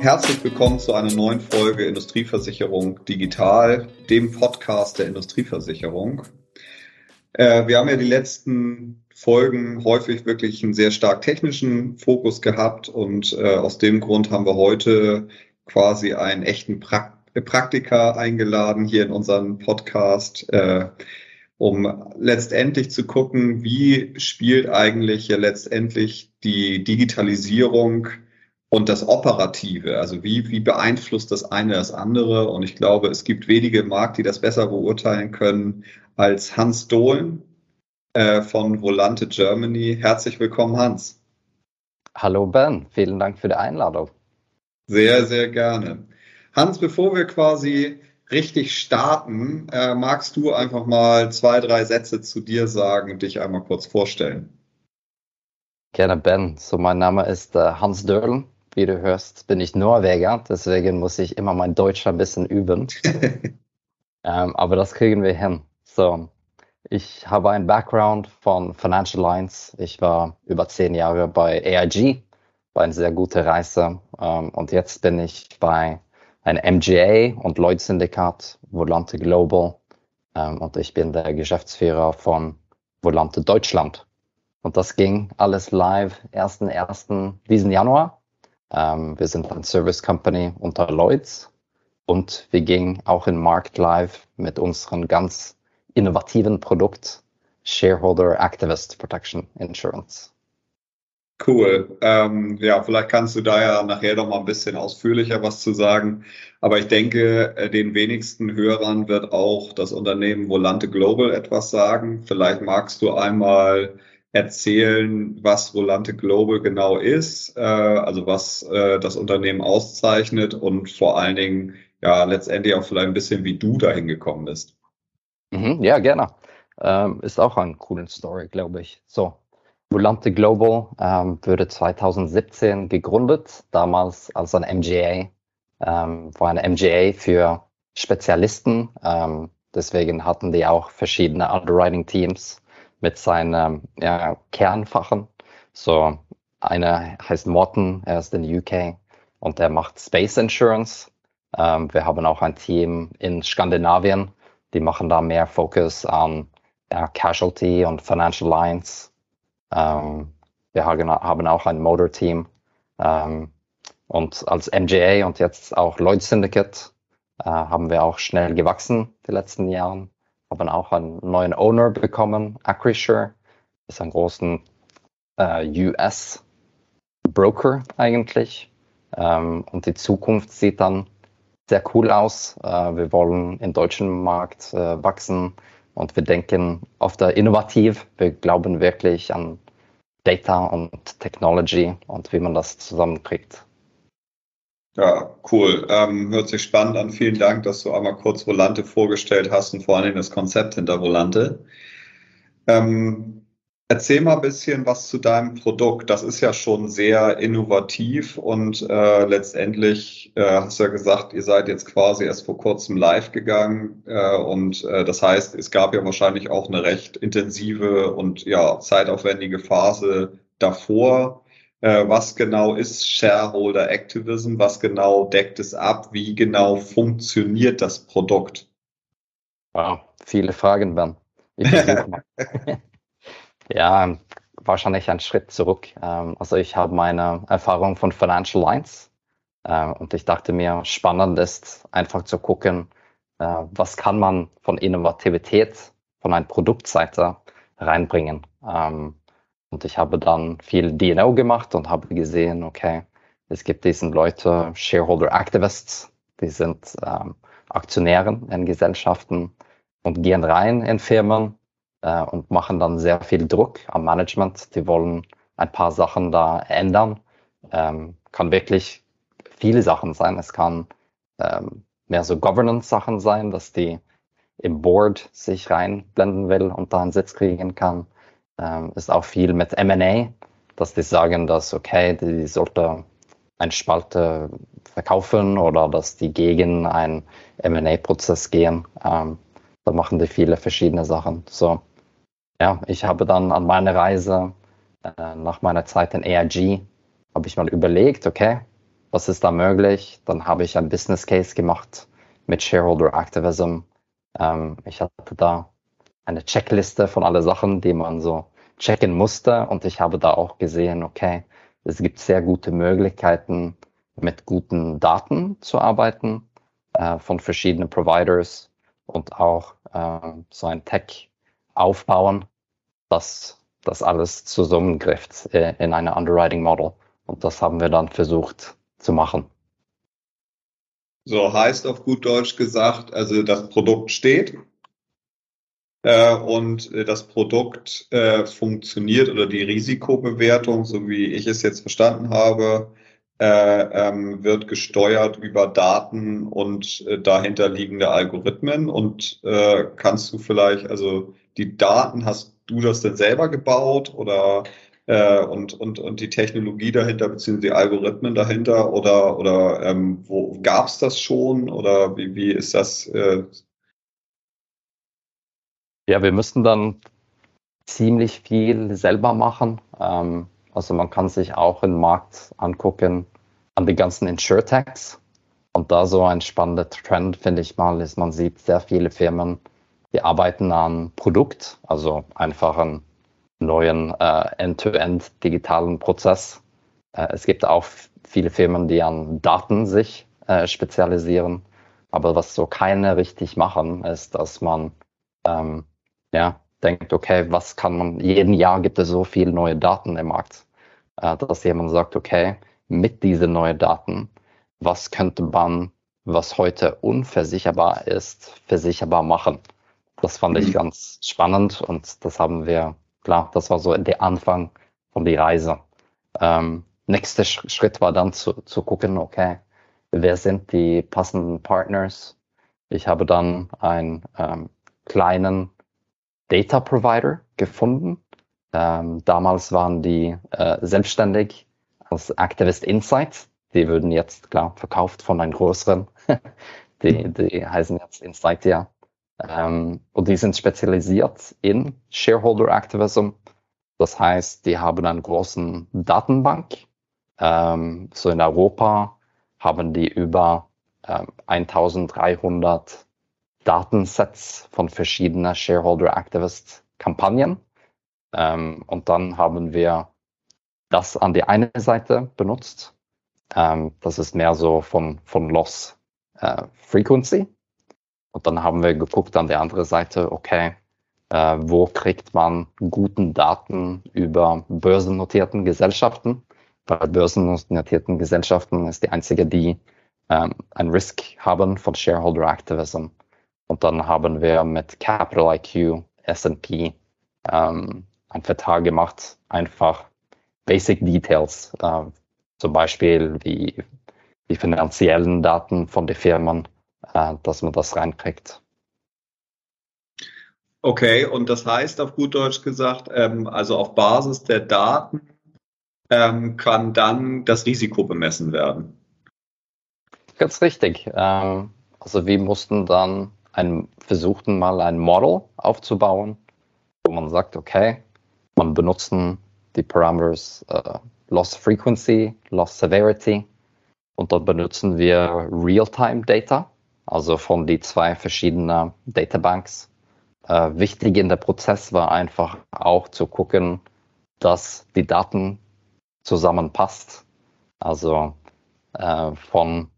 Herzlich willkommen zu einer neuen Folge Industrieversicherung Digital, dem Podcast der Industrieversicherung. Äh, wir haben ja die letzten Folgen häufig wirklich einen sehr stark technischen Fokus gehabt und äh, aus dem Grund haben wir heute quasi einen echten Praktiker eingeladen hier in unseren Podcast, äh, um letztendlich zu gucken, wie spielt eigentlich ja letztendlich die Digitalisierung und das Operative, also wie, wie beeinflusst das eine das andere? Und ich glaube, es gibt wenige im Markt, die das besser beurteilen können als Hans Dohlen äh, von Volante Germany. Herzlich willkommen, Hans. Hallo Ben, vielen Dank für die Einladung. Sehr, sehr gerne. Hans, bevor wir quasi richtig starten, äh, magst du einfach mal zwei, drei Sätze zu dir sagen und dich einmal kurz vorstellen? Gerne, Ben. So, mein Name ist äh, Hans Dörl. Wie du hörst, bin ich Norweger, deswegen muss ich immer mein Deutsch ein bisschen üben. ähm, aber das kriegen wir hin. So, ich habe einen Background von Financial Lines. Ich war über zehn Jahre bei AIG, war eine sehr gute Reise. Ähm, und jetzt bin ich bei einem MGA und Lloyd Syndikat, Volante Global. Ähm, und ich bin der Geschäftsführer von Volante Deutschland. Und das ging alles live 1.1. diesen Januar. Ähm, wir sind ein Service Company unter Lloyds und wir gingen auch in Markt live mit unserem ganz innovativen Produkt Shareholder Activist Protection Insurance. Cool. Ähm, ja, vielleicht kannst du da ja nachher noch mal ein bisschen ausführlicher was zu sagen. Aber ich denke, äh, den wenigsten Hörern wird auch das Unternehmen Volante Global etwas sagen. Vielleicht magst du einmal erzählen, was Volante Global genau ist, äh, also was äh, das Unternehmen auszeichnet und vor allen Dingen ja letztendlich auch vielleicht ein bisschen, wie du dahin gekommen bist. Mhm, ja, gerne. Ähm, ist auch eine coole Story, glaube ich. So, Volante Global ähm, wurde 2017 gegründet, damals als ein MGA, ähm, war ein MGA für Spezialisten. Ähm, deswegen hatten die auch verschiedene Underwriting Teams mit seinen ja, Kernfachen. So, einer heißt Morton, er ist in UK und er macht Space Insurance. Ähm, wir haben auch ein Team in Skandinavien, die machen da mehr Fokus an ja, Casualty und Financial Lines. Ähm, wir haben auch ein Motor-Team. Ähm, und als MGA und jetzt auch Lloyd Syndicate äh, haben wir auch schnell gewachsen die letzten Jahren. Haben auch einen neuen Owner bekommen, Acrisure. ist ein großen äh, US-Broker eigentlich. Ähm, und die Zukunft sieht dann sehr cool aus. Äh, wir wollen im deutschen Markt äh, wachsen und wir denken oft innovativ. Wir glauben wirklich an Data und Technology und wie man das zusammenkriegt. Ja, cool. Ähm, hört sich spannend an. Vielen Dank, dass du einmal kurz Volante vorgestellt hast und vor allen Dingen das Konzept hinter Volante. Ähm, Erzähl mal ein bisschen was zu deinem Produkt. Das ist ja schon sehr innovativ und äh, letztendlich äh, hast du ja gesagt, ihr seid jetzt quasi erst vor kurzem live gegangen äh, und äh, das heißt, es gab ja wahrscheinlich auch eine recht intensive und ja zeitaufwendige Phase davor. Äh, was genau ist Shareholder Activism? Was genau deckt es ab? Wie genau funktioniert das Produkt? Wow, viele Fragen, Ben. Ich versuche mal. Ja, wahrscheinlich ein Schritt zurück. Ähm, also ich habe meine Erfahrung von Financial Lines äh, und ich dachte mir, spannend ist einfach zu gucken, äh, was kann man von Innovativität von einer Produktseite reinbringen. Ähm, und ich habe dann viel DNO gemacht und habe gesehen, okay, es gibt diesen Leute, Shareholder Activists, die sind ähm, Aktionären in Gesellschaften und gehen rein in Firmen äh, und machen dann sehr viel Druck am Management. Die wollen ein paar Sachen da ändern. Ähm, kann wirklich viele Sachen sein. Es kann ähm, mehr so Governance-Sachen sein, dass die im Board sich reinblenden will und da einen Sitz kriegen kann. Ähm, ist auch viel mit M&A, dass die sagen, dass okay, die sollte ein Spalte verkaufen oder dass die gegen einen M&A-Prozess gehen. Ähm, da machen die viele verschiedene Sachen. So, ja, ich habe dann an meiner Reise äh, nach meiner Zeit in AIG, habe ich mal überlegt, okay, was ist da möglich? Dann habe ich ein Business Case gemacht mit Shareholder Activism. Ähm, ich hatte da eine Checkliste von alle Sachen, die man so checken musste. Und ich habe da auch gesehen, okay, es gibt sehr gute Möglichkeiten, mit guten Daten zu arbeiten äh, von verschiedenen Providers und auch äh, so ein Tech aufbauen, das das alles zusammengrifft äh, in eine Underwriting Model. Und das haben wir dann versucht zu machen. So heißt auf gut Deutsch gesagt, also das Produkt steht äh, und äh, das Produkt äh, funktioniert oder die Risikobewertung, so wie ich es jetzt verstanden habe, äh, ähm, wird gesteuert über Daten und äh, dahinter liegende Algorithmen. Und kannst du vielleicht, also die Daten, hast du das denn selber gebaut oder und, und, und die Technologie dahinter, beziehungsweise die Algorithmen dahinter oder, oder ähm, wo gab es das schon oder wie, wie ist das? Äh? Ja, wir müssten dann ziemlich viel selber machen. Ähm, also man kann sich auch im Markt angucken an die ganzen Insurtechs. Und da so ein spannender Trend, finde ich mal, ist, man sieht sehr viele Firmen, die arbeiten an Produkt, also einfach einen neuen äh, End-to-End digitalen Prozess. Äh, es gibt auch viele Firmen, die an Daten sich äh, spezialisieren. Aber was so keine richtig machen, ist, dass man ähm, ja, denkt, okay, was kann man, jeden Jahr gibt es so viele neue Daten im Markt, äh, dass jemand sagt, okay, mit diesen neuen Daten, was könnte man, was heute unversicherbar ist, versicherbar machen. Das fand ich mhm. ganz spannend und das haben wir, klar, das war so der Anfang von der Reise. Ähm, nächster Schritt war dann zu, zu gucken, okay, wer sind die passenden Partners? Ich habe dann einen ähm, kleinen Data Provider gefunden. Ähm, damals waren die äh, selbstständig als Activist Insight. Die würden jetzt, klar, verkauft von einem größeren. die, mhm. die heißen jetzt Insight, ja. Ähm, und die sind spezialisiert in Shareholder Activism. Das heißt, die haben einen großen Datenbank. Ähm, so in Europa haben die über ähm, 1300 Datensets von verschiedenen Shareholder Activist Kampagnen. Ähm, und dann haben wir das an die eine Seite benutzt. Ähm, das ist mehr so von, von Loss äh, Frequency. Und dann haben wir geguckt an der anderen Seite, okay, äh, wo kriegt man guten Daten über börsennotierten Gesellschaften? Bei börsennotierten Gesellschaften ist die einzige, die ähm, ein Risk haben von Shareholder Activism. Und dann haben wir mit Capital IQ, S&P ähm, einen Vertrag gemacht, einfach Basic Details, äh, zum Beispiel wie die finanziellen Daten von den Firmen, äh, dass man das reinkriegt. Okay, und das heißt auf gut Deutsch gesagt, ähm, also auf Basis der Daten ähm, kann dann das Risiko bemessen werden. Ganz richtig. Ähm, also wir mussten dann ein, versuchten mal ein Model aufzubauen, wo man sagt, okay, man benutzen die Parameters äh, Loss Frequency, Loss Severity und dort benutzen wir Real-Time Data, also von die zwei verschiedenen Databanks. Äh, wichtig in der Prozess war einfach auch zu gucken, dass die Daten zusammenpasst. Also äh, von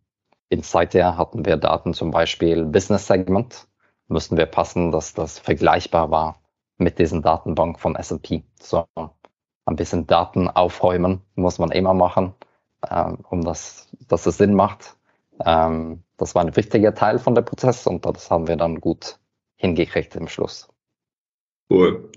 Insighter hatten wir Daten zum Beispiel Business Segment, mussten wir passen, dass das vergleichbar war mit diesen Datenbank von S&P. So ein bisschen Daten aufräumen, muss man immer machen, ähm, um das, dass es Sinn macht. Ähm, das war ein wichtiger Teil von der Prozess und das haben wir dann gut hingekriegt im Schluss. Cool.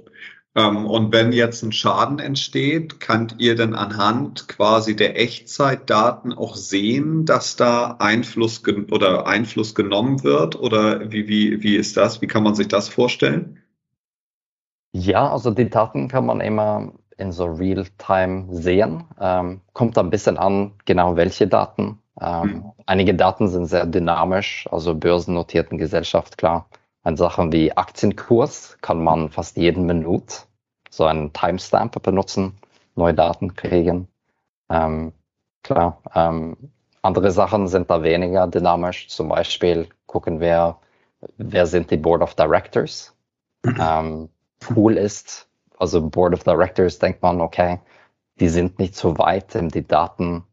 Ähm, und wenn jetzt ein Schaden entsteht, könnt ihr denn anhand quasi der Echtzeitdaten auch sehen, dass da Einfluss oder Einfluss genommen wird? Oder wie, wie, wie ist das? Wie kann man sich das vorstellen? Ja, also die Daten kann man immer in so Real-Time sehen. Ähm, kommt ein bisschen an, genau welche Daten. Ähm, mhm. Einige Daten sind sehr dynamisch, also börsennotierten Gesellschaft, klar. An Sachen wie Aktienkurs kann man fast jeden Minute so einen Timestamp benutzen, neue Daten kriegen. Ähm, klar, ähm, andere Sachen sind da weniger dynamisch. Zum Beispiel gucken wir, wer sind die Board of Directors. Ähm, cool ist, also Board of Directors denkt man, okay, die sind nicht so weit in die Daten,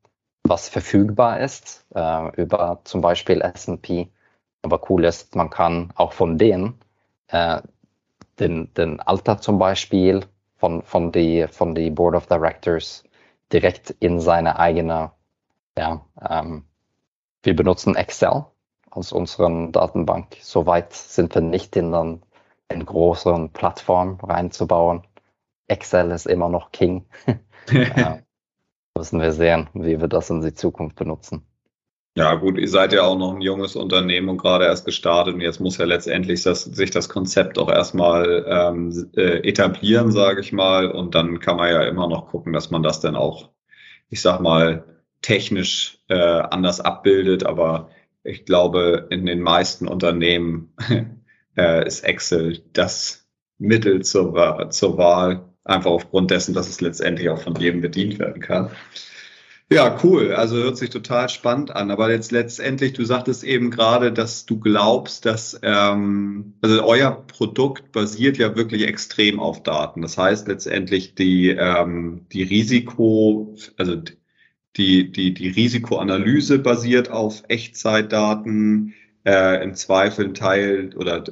was verfügbar ist, äh, über zum Beispiel S&P. Aber cool ist, man kann auch von denen äh, den, den Alter zum Beispiel von, von, die, von die Board of Directors direkt in seine eigene, ja, ähm, wir benutzen Excel als unseren Datenbank. Soweit sind wir nicht in den in größeren Plattform reinzubauen. Excel ist immer noch King. ja, müssen wir sehen, wie wir das in die Zukunft benutzen. Ja, gut, ihr seid ja auch noch ein junges Unternehmen und gerade erst gestartet und jetzt muss ja letztendlich das, sich das Konzept auch erstmal ähm, äh, etablieren, sage ich mal. Und dann kann man ja immer noch gucken, dass man das dann auch, ich sag mal, technisch äh, anders abbildet. Aber ich glaube, in den meisten Unternehmen äh, ist Excel das Mittel zur, zur Wahl, einfach aufgrund dessen, dass es letztendlich auch von jedem bedient werden kann. Ja, cool. Also hört sich total spannend an. Aber jetzt letztendlich, du sagtest eben gerade, dass du glaubst, dass ähm, also euer Produkt basiert ja wirklich extrem auf Daten. Das heißt letztendlich die ähm, die Risiko, also die die die Risikoanalyse basiert auf Echtzeitdaten. Äh, im Zweifel ein Teil oder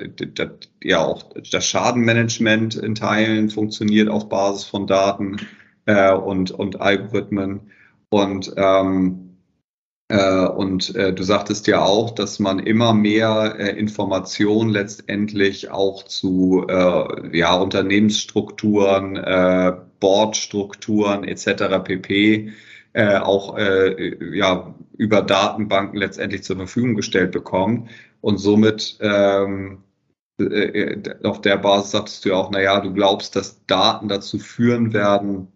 ja auch das Schadenmanagement in Teilen funktioniert auf Basis von Daten äh, und und Algorithmen. Und, ähm, äh, und äh, du sagtest ja auch, dass man immer mehr äh, Informationen letztendlich auch zu äh, ja, Unternehmensstrukturen, äh, Boardstrukturen etc. pp. Äh, auch ja, über Datenbanken letztendlich zur Verfügung gestellt bekommt. Und somit ähm, äh, äh auf der Basis sagtest du ja auch, naja, du glaubst, dass Daten dazu führen werden,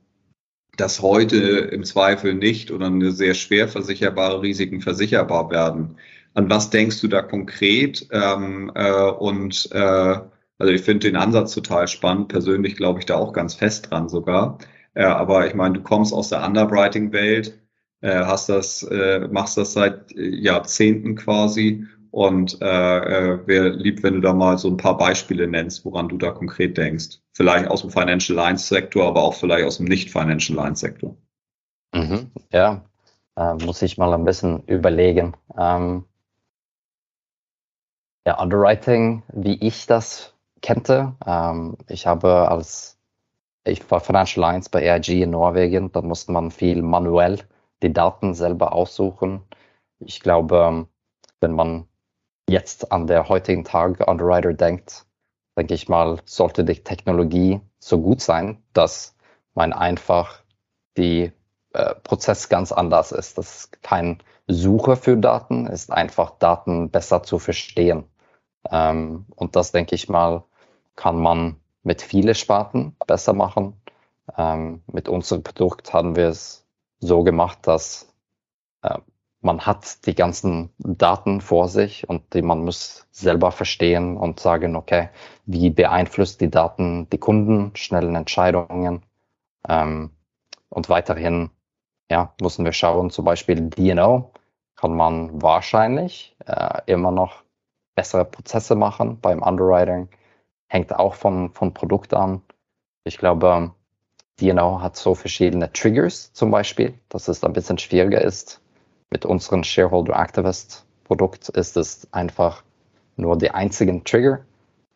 dass heute im Zweifel nicht oder eine sehr schwer versicherbare Risiken versicherbar werden. An was denkst du da konkret? Ähm, äh, und äh, also ich finde den Ansatz total spannend. Persönlich glaube ich da auch ganz fest dran sogar. Äh, aber ich meine, du kommst aus der Underwriting-Welt, äh, hast das, äh, machst das seit Jahrzehnten quasi und äh, äh, wäre lieb, wenn du da mal so ein paar Beispiele nennst, woran du da konkret denkst. Vielleicht aus dem Financial Lines Sektor, aber auch vielleicht aus dem Nicht-Financial Lines Sektor. Mhm, ja, äh, muss ich mal ein bisschen überlegen. Ähm, ja, Underwriting, wie ich das kannte. Ähm, ich habe als, ich war Financial Lines bei AIG in Norwegen, da musste man viel manuell die Daten selber aussuchen. Ich glaube, wenn man jetzt an der heutigen Tag Underwriter denkt, denke ich mal, sollte die Technologie so gut sein, dass man einfach die äh, Prozess ganz anders ist. Das ist kein Suche für Daten, ist einfach Daten besser zu verstehen. Ähm, und das denke ich mal, kann man mit vielen Sparten besser machen. Ähm, mit unserem Produkt haben wir es so gemacht, dass äh, man hat die ganzen Daten vor sich und die man muss selber verstehen und sagen, okay, wie beeinflusst die Daten die Kunden, schnellen Entscheidungen. Ähm, und weiterhin, ja, müssen wir schauen, zum Beispiel DNO kann man wahrscheinlich äh, immer noch bessere Prozesse machen beim Underwriting. Hängt auch von, von Produkt an. Ich glaube, DNO hat so verschiedene Triggers zum Beispiel, dass es ein bisschen schwieriger ist, mit unserem Shareholder Activist Produkt ist es einfach nur die einzigen Trigger,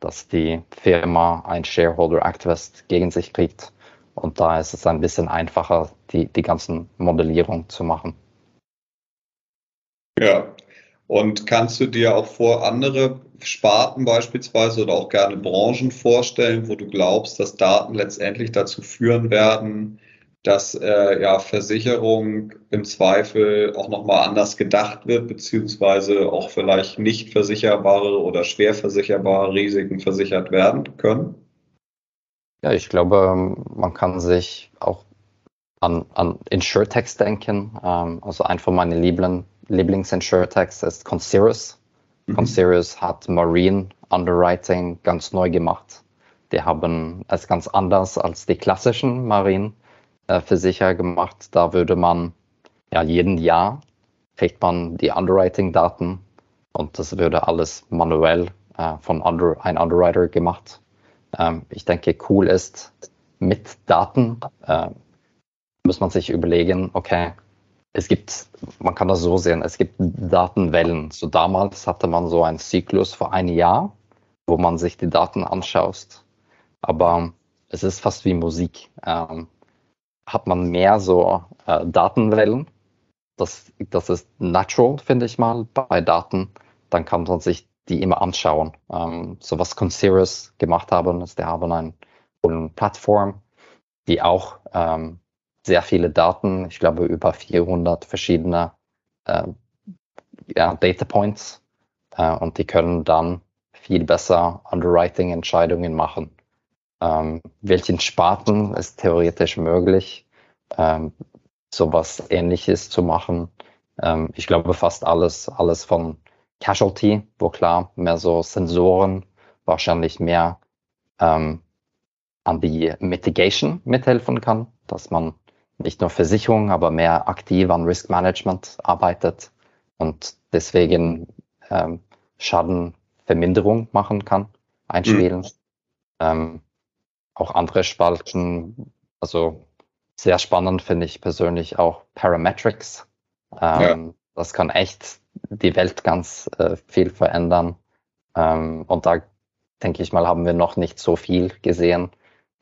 dass die Firma ein Shareholder Activist gegen sich kriegt. Und da ist es ein bisschen einfacher, die, die ganzen Modellierung zu machen. Ja. Und kannst du dir auch vor andere Sparten beispielsweise oder auch gerne Branchen vorstellen, wo du glaubst, dass Daten letztendlich dazu führen werden, dass äh, ja Versicherung im Zweifel auch nochmal anders gedacht wird, beziehungsweise auch vielleicht nicht versicherbare oder schwer versicherbare Risiken versichert werden können? Ja, ich glaube, man kann sich auch an, an Insurtext denken. Ähm, also ein von meinen Liebling, Lieblings-Insurtext ist Concirrus. Mhm. Concirrus hat Marine Underwriting ganz neu gemacht. Die haben es ganz anders als die klassischen Marine äh, für sicher gemacht. Da würde man ja jeden Jahr kriegt man die Underwriting-Daten und das würde alles manuell äh, von under, ein Underwriter gemacht. Ähm, ich denke, cool ist, mit Daten äh, muss man sich überlegen, okay, es gibt, man kann das so sehen, es gibt Datenwellen. So damals hatte man so einen Zyklus vor einem Jahr, wo man sich die Daten anschaut. Aber es ist fast wie Musik. Ähm, hat man mehr so äh, Datenwellen. Das, das ist natural, finde ich mal, bei Daten. Dann kann man sich die immer anschauen. Ähm, so was Conceris gemacht haben, ist, die haben eine, eine Plattform, die auch ähm, sehr viele Daten, ich glaube über 400 verschiedene äh, ja, Data Points äh, und die können dann viel besser Underwriting-Entscheidungen machen. Ähm, welchen Sparten ist theoretisch möglich, ähm, sowas ähnliches zu machen? Ähm, ich glaube fast alles, alles von Casualty, wo klar mehr so Sensoren wahrscheinlich mehr ähm, an die Mitigation mithelfen kann, dass man nicht nur Versicherung, aber mehr aktiv an Risk Management arbeitet und deswegen ähm, Schadenverminderung machen kann, einspielen. Mhm. Ähm, auch andere Spalten, also sehr spannend finde ich persönlich auch Parametrics. Ähm, ja. Das kann echt die Welt ganz äh, viel verändern. Ähm, und da denke ich mal, haben wir noch nicht so viel gesehen.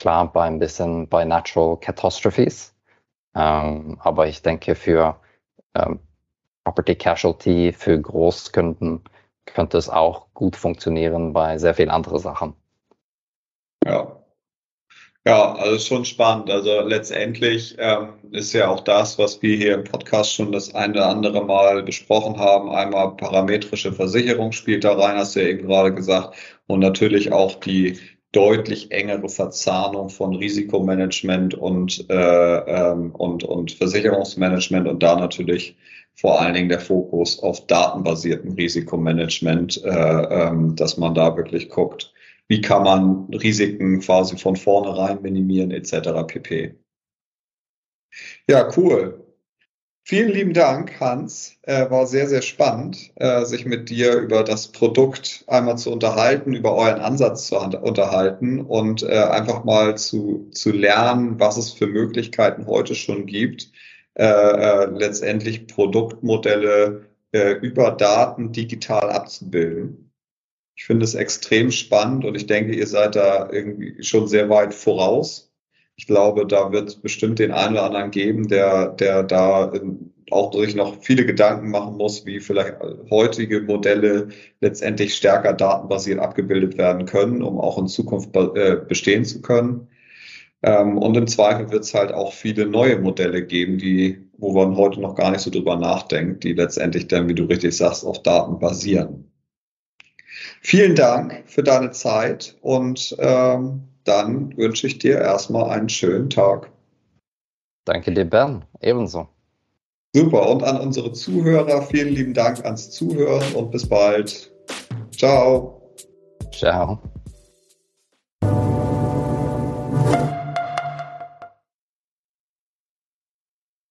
Klar, bei ein bisschen bei Natural Catastrophes, ähm, aber ich denke, für ähm, Property Casualty, für Großkunden könnte es auch gut funktionieren bei sehr vielen anderen Sachen. Ja. Ja, also schon spannend. Also letztendlich ähm, ist ja auch das, was wir hier im Podcast schon das eine oder andere Mal besprochen haben. Einmal parametrische Versicherung spielt da rein, hast du ja eben gerade gesagt. Und natürlich auch die deutlich engere Verzahnung von Risikomanagement und, äh, ähm, und, und Versicherungsmanagement und da natürlich vor allen Dingen der Fokus auf datenbasierten Risikomanagement, äh, ähm, dass man da wirklich guckt, wie kann man Risiken quasi von vornherein minimieren etc. pp. Ja, cool. Vielen lieben Dank, Hans. Äh, war sehr, sehr spannend, äh, sich mit dir über das Produkt einmal zu unterhalten, über euren Ansatz zu unterhalten und äh, einfach mal zu, zu lernen, was es für Möglichkeiten heute schon gibt, äh, äh, letztendlich Produktmodelle äh, über Daten digital abzubilden. Ich finde es extrem spannend und ich denke, ihr seid da irgendwie schon sehr weit voraus ich glaube, da wird es bestimmt den einen oder anderen geben, der, der da auch sich noch viele Gedanken machen muss, wie vielleicht heutige Modelle letztendlich stärker datenbasiert abgebildet werden können, um auch in Zukunft äh, bestehen zu können. Ähm, und im Zweifel wird es halt auch viele neue Modelle geben, die, wo man heute noch gar nicht so drüber nachdenkt, die letztendlich dann, wie du richtig sagst, auf Daten basieren. Vielen Dank für deine Zeit und ähm, dann wünsche ich dir erstmal einen schönen Tag. Danke dir, Bern. Ebenso. Super. Und an unsere Zuhörer, vielen lieben Dank ans Zuhören und bis bald. Ciao. Ciao.